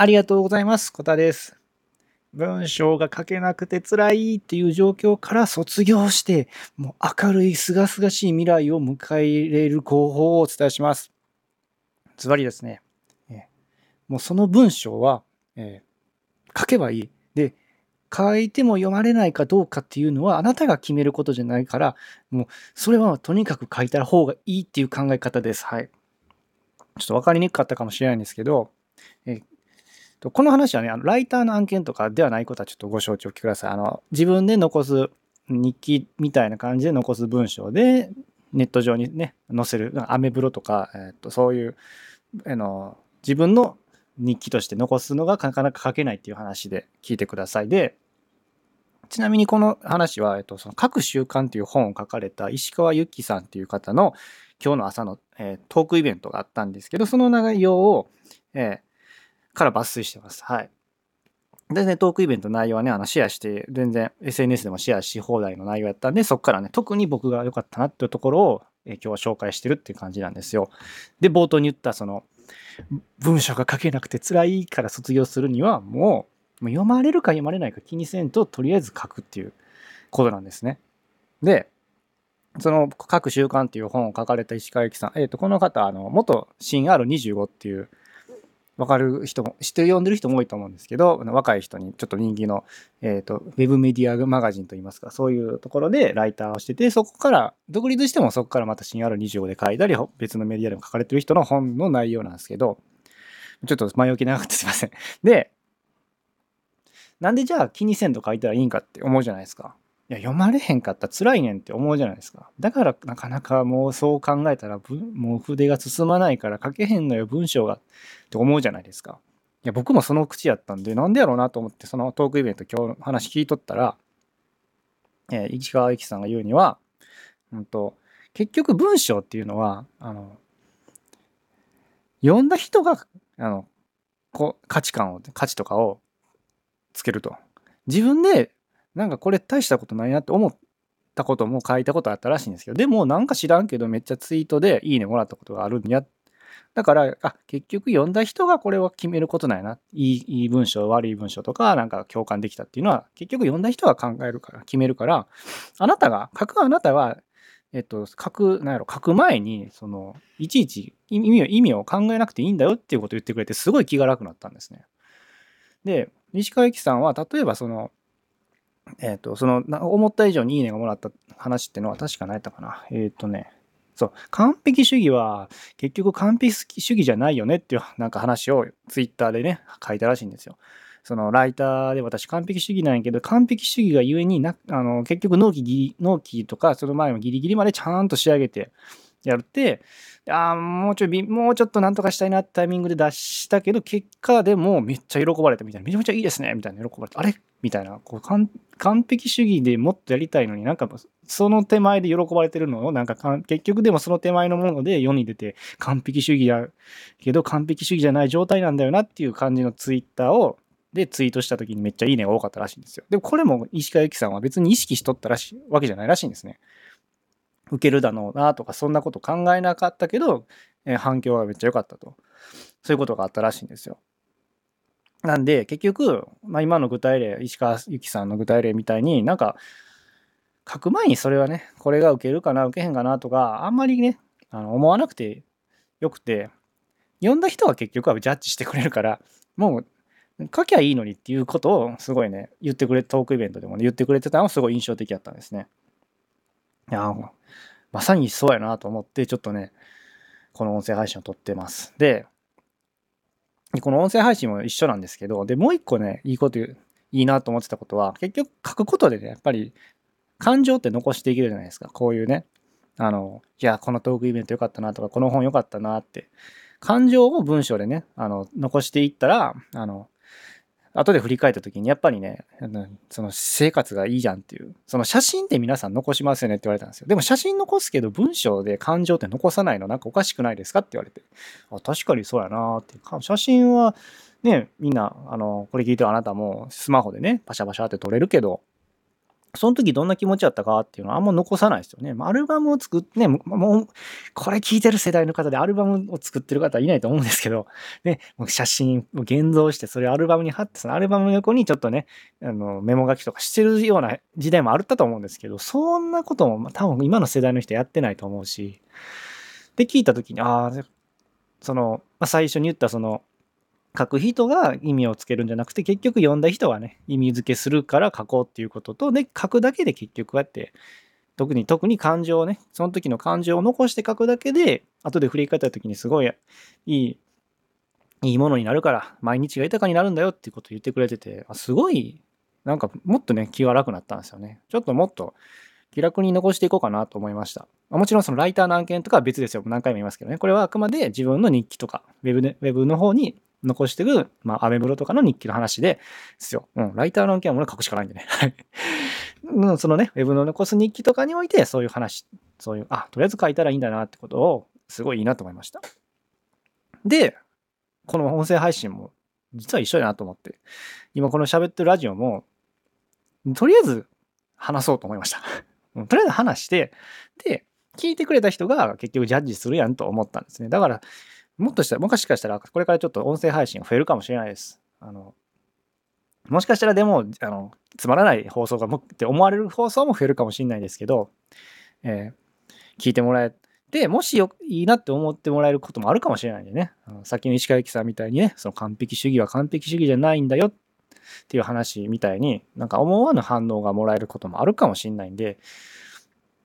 ありがとうございます。コタです。文章が書けなくて辛いっていう状況から卒業して、もう明るい清々しい未来を迎え入れる方法をお伝えします。ズバリですね。えもうその文章は、えー書けばいい。で、書いても読まれないかどうかっていうのはあなたが決めることじゃないから、もうそれはとにかく書いた方がいいっていう考え方です。はい。ちょっと分かりにくかったかもしれないんですけど、この話はね、あのライターの案件とかではないことはちょっとご承知おきください。あの自分で残す日記みたいな感じで残す文章でネット上にね、載せる、アメブロとか、えーとそういうあの自分の日記として残すのがなかなか書けないっていう話で聞いてください。で、ちなみにこの話は、えっと、その各習慣っていう本を書かれた石川由紀さんっていう方の今日の朝の、えートークイベントがあったんですけど、その内容を、えーから抜粋してます。はい。全然トークイベント内容はね、あのシェアして、全然 SNS でもシェアし放題の内容やったんで、そこからね、特に僕が良かったなっていうところを、え今日は紹介してるっていう感じなんですよ。で、冒頭に言ったその、文章が書けなくて辛いから卒業するには、もう、もう読まれるか読まれないか気にせんと、とりあえず書くっていうことなんですね。で、その各習慣っていう本を書かれた石川由紀さん、えっ、と、この方、あの、元新 R25 っていう、わかる人も、知って、読んでる人も多いと思うんですけど、若い人にちょっと人気の、えっ、と、ウェブメディアマガジンといいますか、そういうところでライターをしてて、そこから、独立してもそこからまた新 R25 で書いたり、別のメディアでも書かれてる人の本の内容なんですけど、ちょっと前置き長くてすいません。で、なんでじゃあ気にせんと書いたらいいんかって思うじゃないですか。いや、読まれへんかったら辛いねんって思うじゃないですか。だからなかなかもうそう考えたら、もう筆が進まないから書けへんのよ、文章がって思うじゃないですか。いや、僕もその口やったんで、なんでやろうなと思って、そのトークイベント今日の話聞いとったら、えー市川由紀さんが言うには、うんと、結局文章っていうのは、あの、読んだ人が、あの、こう価値観を、価値とかをつけると。自分で、なんかこれ大したことないなって思ったことも書いたことあったらしいんですけど、でもなんか知らんけどめっちゃツイートでいいねもらったことがあるんや。だから、あ、結局読んだ人がこれは決めることなんやな。いい、いい文章、悪い文章とか、なんか共感できたっていうのは、結局読んだ人が考えるから、決めるから、あなたが、書くあなたは、えっと、書く、なんやろ、書く前に、その、いちいち意味を、意味を考えなくていいんだよっていうことを言ってくれて、すごい気が楽になったんですね。で、西川由紀さんは、例えばその、えっ、と、その、思った以上にいいねがもらった話ってのは確か何やったかな。えっ、とね、そう、完璧主義は結局完璧主義じゃないよねっていうなんか話をツイッターでね、書いたらしいんですよ。そのライターで私完璧主義なんやけど、完璧主義がゆえにな、あの、結局納期ギリ、納期とかその前もギリギリまでちゃんと仕上げてやって、ああ、もうちょい、もうちょっとなんとかしたいなってタイミングで出したけど、結果でもめっちゃ喜ばれたみたいな、めちゃめちゃいいですねみたいな喜ばれて、あれ？みたいな、こう完璧主義でもっとやりたいのになんかその手前で喜ばれてるのをなんか結局でもその手前のもので世に出て完璧主義やけど完璧主義じゃない状態なんだよなっていう感じのツイッターをでツイートした時にめっちゃいいねが多かったらしいんですよ。でもこれも石川由紀さんは別に意識しとったらしいわけじゃないらしいんですね。受けるだろうなとかそんなこと考えなかったけど、えー反響はめっちゃ良かったと。そういうことがあったらしいんですよ。なんで結局、まあ、今の具体例石川由紀さんの具体例みたいになんか書く前にそれはねこれが受けるかな受けへんかなとかあんまりねあの思わなくてよくて読んだ人は結局はジャッジしてくれるからもう書きゃいいのにっていうことをすごいね言ってくれトークイベントでもね言ってくれてたのがすごい印象的だったんですね。いやまさにそうやなと思ってちょっとねこの音声配信を撮ってます。でこの音声配信も一緒なんですけど、で、もう一個ね、いいこと言う、いいなと思ってたことは、結局書くことでね、やっぱり感情って残していけるじゃないですか。こういうね、あの、いや、このトークイベント良かったなとか、この本良かったなって、感情を文章でね、あの、残していったら、あの、後で振り返った時にやっぱりね、その生活がいいじゃんっていう、その写真って皆さん残しますよねって言われたんですよ。でも写真残すけど文章で感情って残さないのなんかおかしくないですかって言われて、あ確かにそうやなって。写真はね、みんな、あの、これ聞いてるあなたもスマホでね、パシャパシャって撮れるけど、その時どんな気持ちだったかっていうのはあんま残さないですよね。アルバムを作ってね、もう、これ聞いてる世代の方でアルバムを作ってる方はいないと思うんですけど、ね、もう写真を現像して、それをアルバムに貼って、そのアルバムの横にちょっとね、あの、メモ書きとかしてるような時代もあったと思うんですけど、そんなことも多分今の世代の人やってないと思うし、で、聞いた時に、ああ、その、まあ、最初に言ったその、書く人が意味をつけるんじゃなくて結局読んだ人がね意味付けするから書こうっていうこととで書くだけで結局こうやって特に特に感情をねその時の感情を残して書くだけで後で振り返った時にすごいいいいいものになるから毎日が豊かになるんだよっていうことを言ってくれててすごいなんかもっとね気が楽になったんですよねちょっともっと気楽に残していこうかなと思いました。もちろんそのライターの案件とかは別ですよ。何回も言いますけどね。これはあくまで自分の日記とか、ウェブで、ウェブの方に残してる、まあ、アメブロとかの日記の話ですよ。うん、ライターの案件は俺書くしかないんでね。はい。そのね、ウェブの残す日記とかにおいて、そういう話、そういう、あ、とりあえず書いたらいいんだなってことを、すごいいいなと思いました。で、この音声配信も、実は一緒だなと思って、今この喋ってるラジオも、とりあえず話そうと思いました。とりあえず話して、で、聞いてくれた人が結局ジャッジするやんと思ったんですね。だから、もっとしたら、もしかしたら、これからちょっと音声配信が増えるかもしれないです。あの、もしかしたらでも、あの、つまらない放送がもって思われる放送も増えるかもしれないですけど、えー、聞いてもらえて、もしよいいなって思ってもらえることもあるかもしれないんでね、あのさっきの石川由紀さんみたいにね、その完璧主義は完璧主義じゃないんだよっていう話みたいに、なんか思わぬ反応がもらえることもあるかもしれないんで、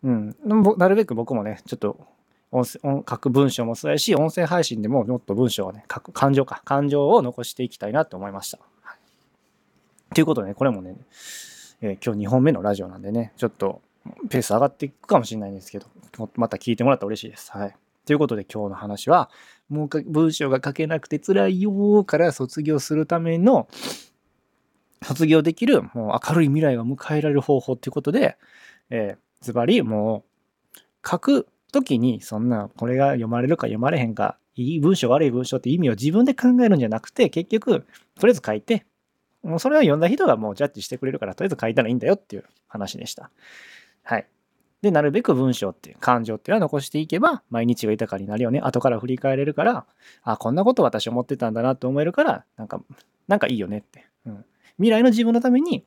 うん、なるべく僕もね、ちょっと音声書く文章もそうやし、音声配信でももっと文章をね、書く、感情か、感情を残していきたいなと思いました。はい、ということでね、これもね、えー、今日2本目のラジオなんでね、ちょっとペース上がっていくかもしれないんですけど、また聞いてもらったら嬉しいです。はい。ということで今日の話は、もう文章が書けなくて辛いよから卒業するための、卒業できる、もう明るい未来が迎えられる方法っていうことで、えー、ズバリもう、書く時にそんなこれが読まれるか読まれへんかいい文章悪い文章って意味を自分で考えるんじゃなくて結局とりあえず書いてもうそれを読んだ人がもうジャッジしてくれるからとりあえず書いたらいいんだよっていう話でした。はい。で、なるべく文章っていう感情っていうのは残していけば毎日が豊かになるよね。後から振り返れるから、あ、こんなこと私思ってたんだなって思えるから、なんか、なんかいいよねって。うん。未来の自分のために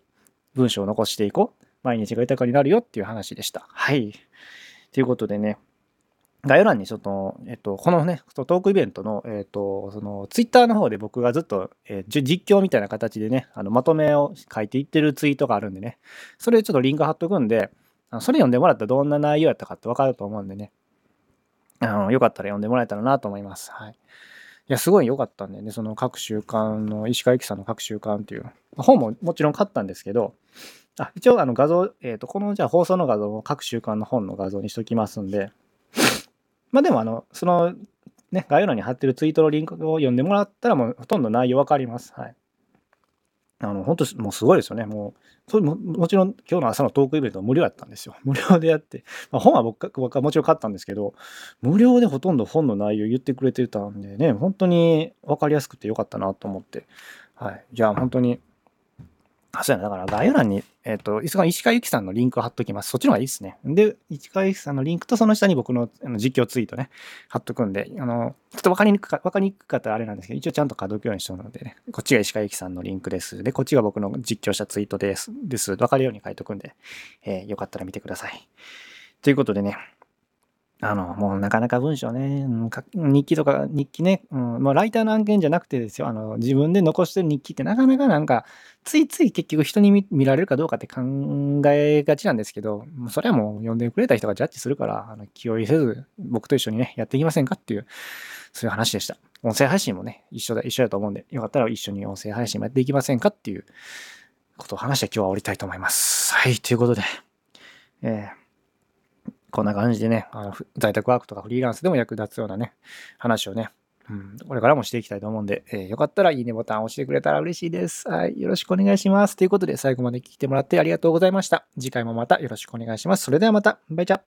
文章を残していこう。毎日が豊かになるよっていう話でした。はい。ということでね、概要欄にちょっと、えっと、このね、トークイベントの、えっと、その、ツイッターの方で僕がずっと、えー、実況みたいな形でね、あの、まとめを書いていってるツイートがあるんでね、それちょっとリンク貼っとくんで、それ読んでもらったらどんな内容やったかってわかると思うんでね、あの、よかったら読んでもらえたらなと思います。はい。いや、すごい良かったんでね、その各週間の、石川由紀さんの各週間っていう、本ももちろん買ったんですけど、あ一応あの画像、えっ、ー、と、このじゃあ放送の画像を各週間の本の画像にしときますんで、まあでもあの、その、ね、概要欄に貼ってるツイートのリンクを読んでもらったらもうほとんど内容わかります。はい。あの、本当もうすごいですよね。もう、それももちろん今日の朝のトークイベントは無料やったんですよ。無料でやって。まあ、本は僕僕はもちろん買ったんですけど、無料でほとんど本の内容言ってくれてたんでね、本当に分かりやすくてよかったなと思って。はい。じゃあ本当にあ、そうやな。だから概要欄に、えっ、ー、と、石川由紀さんのリンクを貼っときます。そっちの方がいいですね。で、石川由紀さんのリンクとその下に僕の実況ツイートね、貼っとくんで、あの、ちょっとわかりにくか、わかりにくかったらあれなんですけど、一応ちゃんと書くようにしてるのでね、こっちが石川由紀さんのリンクです。で、こっちが僕の実況したツイートです。です。わかるように書いとくんで、えー、よかったら見てください。ということでね、あの、もうなかなか文章ね、日記とか、日記ね、うん、もうライターの案件じゃなくてですよ、あの、自分で残してる日記ってなかなかなんか、ついつい結局人に見られるかどうかって考えがちなんですけど、それはもう読んでくれた人がジャッジするから、あの気負いせず、僕と一緒にね、やっていきませんかっていう、そういう話でした。音声配信もね、一緒だ、一緒だと思うんで、よかったら一緒に音声配信もやっていきませんかっていうことを話して今日は終わりたいと思います。はい、ということで、えーこんな感じでね、あの在宅ワークとかフリーランスでも役立つようなね、話をね、うん、これからもしていきたいと思うんで、えー、よかったらいいねボタンを押してくれたら嬉しいです。はい。よろしくお願いします。ということで、最後まで聞いてもらってありがとうございました。次回もまたよろしくお願いします。それではまた。バイチャ